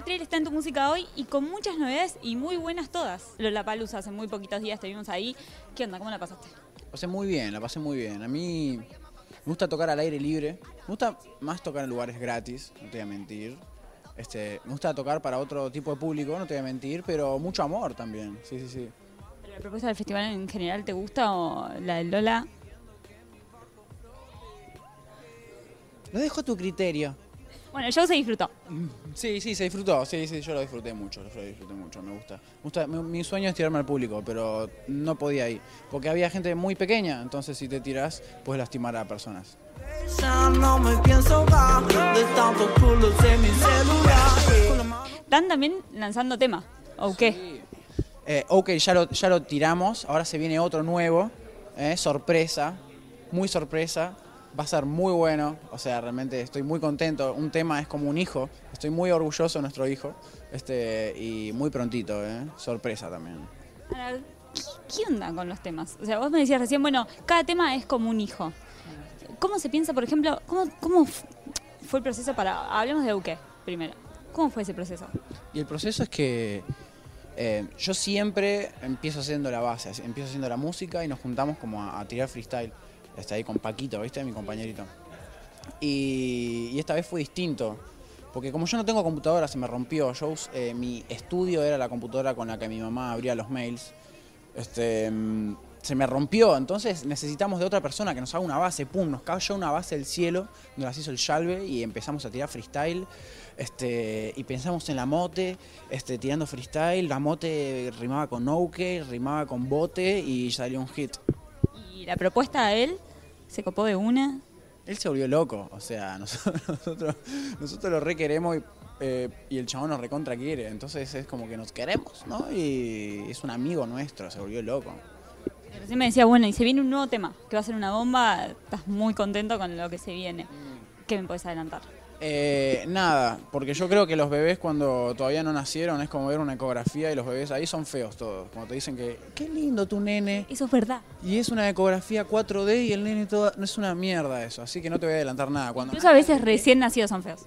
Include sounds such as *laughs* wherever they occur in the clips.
Catriel está en tu música hoy y con muchas novedades y muy buenas todas. Lola Palusa hace muy poquitos días te vimos ahí. ¿Qué onda? ¿Cómo la pasaste? La pasé muy bien, la pasé muy bien. A mí me gusta tocar al aire libre. Me gusta más tocar en lugares gratis, no te voy a mentir. Este, me gusta tocar para otro tipo de público, no te voy a mentir, pero mucho amor también. Sí, sí, sí. ¿Pero la propuesta del festival en general te gusta o la de Lola? Lo dejo a tu criterio. Bueno, el show se disfrutó. Sí, sí, se disfrutó. Sí, sí, yo lo disfruté mucho. Yo lo disfruté mucho, me gusta. Me gusta mi, mi sueño es tirarme al público, pero no podía ir. Porque había gente muy pequeña, entonces si te tiras, puedes lastimar a personas. Están también lanzando tema. ¿O qué? Eh, ok, ya lo, ya lo tiramos, ahora se viene otro nuevo, eh, sorpresa, muy sorpresa, va a ser muy bueno, o sea, realmente estoy muy contento, un tema es como un hijo, estoy muy orgulloso de nuestro hijo, este, y muy prontito, eh, sorpresa también. ¿qué, qué onda con los temas? O sea, vos me decías recién, bueno, cada tema es como un hijo. ¿Cómo se piensa, por ejemplo, cómo, cómo fue el proceso para... Hablemos de Uke primero. ¿Cómo fue ese proceso? Y el proceso es que eh, yo siempre empiezo haciendo la base, empiezo haciendo la música y nos juntamos como a, a tirar freestyle. Está ahí con Paquito, ¿viste? Mi compañerito. Y, y esta vez fue distinto. Porque como yo no tengo computadora, se me rompió. Yo eh, mi estudio era la computadora con la que mi mamá abría los mails. Este, mm, se me rompió, entonces necesitamos de otra persona que nos haga una base. Pum, nos cayó una base del cielo, nos las hizo el Shalve y empezamos a tirar freestyle. Este, y pensamos en la mote, este, tirando freestyle. La mote rimaba con Ouke, rimaba con bote y salió un hit. La propuesta a él se copó de una. Él se volvió loco, o sea, *laughs* nosotros, nosotros, nosotros lo re queremos y, eh, y el chabón nos recontra quiere, entonces es como que nos queremos, ¿no? Y es un amigo nuestro, se volvió loco. Recién me decía, bueno, y se viene un nuevo tema, que va a ser una bomba. Estás muy contento con lo que se viene. ¿Qué me puedes adelantar? Eh, nada, porque yo creo que los bebés cuando todavía no nacieron es como ver una ecografía y los bebés ahí son feos todos. Cuando te dicen que, qué lindo tu nene. Eso es verdad. Y es una ecografía 4D y el nene todo, no es una mierda eso, así que no te voy a adelantar nada. Cuando Incluso a veces recién nacidos son feos.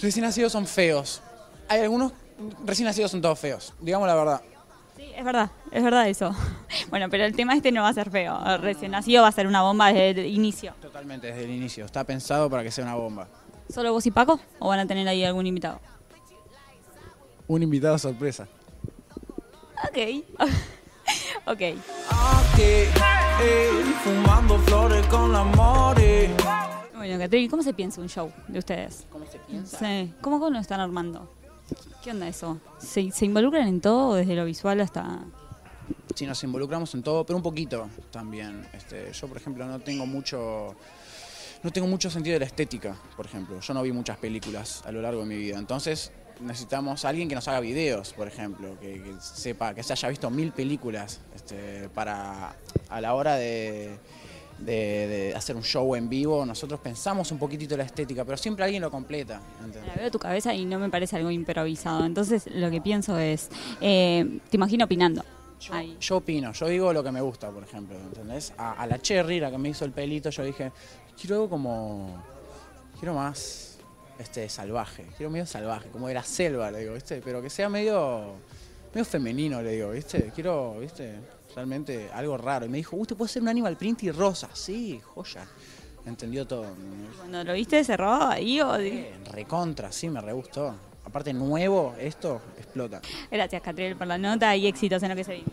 recién nacidos son feos. Hay algunos recién nacidos son todos feos, digamos la verdad. Sí, es verdad, es verdad eso. *laughs* Bueno, pero el tema este no va a ser feo. Recién nacido va a ser una bomba desde el inicio. Totalmente desde el inicio, está pensado para que sea una bomba. ¿Solo vos y Paco? ¿O van a tener ahí algún invitado? Un invitado sorpresa. Ok. *laughs* ok. Fumando flores con la mori. Bueno, Catril, ¿cómo se piensa un show de ustedes? ¿Cómo se piensa? Sí. ¿Cómo, cómo lo están armando? ¿Qué onda eso? ¿Se, se involucran en todo, desde lo visual hasta...? Sí, nos involucramos en todo, pero un poquito también. Este, yo, por ejemplo, no tengo mucho. No tengo mucho sentido de la estética, por ejemplo. Yo no vi muchas películas a lo largo de mi vida. Entonces, necesitamos a alguien que nos haga videos, por ejemplo, que, que sepa, que se haya visto mil películas este, para a la hora de, de- de hacer un show en vivo. Nosotros pensamos un poquitito la estética, pero siempre alguien lo completa. veo tu cabeza y no me parece algo improvisado. Entonces, lo que pienso es... eh, te imagino opinando. Yo opino, yo digo lo que me gusta, por ejemplo, ¿entendés? A, a la Cherry, la que me hizo el pelito, yo dije, quiero algo como. Quiero más este salvaje, quiero medio salvaje, como de la selva, le digo, ¿viste? Pero que sea medio. medio femenino, le digo, ¿viste? Quiero, ¿viste? Realmente algo raro. Y me dijo, usted puede ser un animal print y rosa. Sí, joya. Entendió todo. Cuando lo viste, cerró ahí o... Eh, Recontra, sí, me re gustó. Aparte, nuevo, esto explota. Gracias, Catriel, por la nota y éxitos en lo que se viene.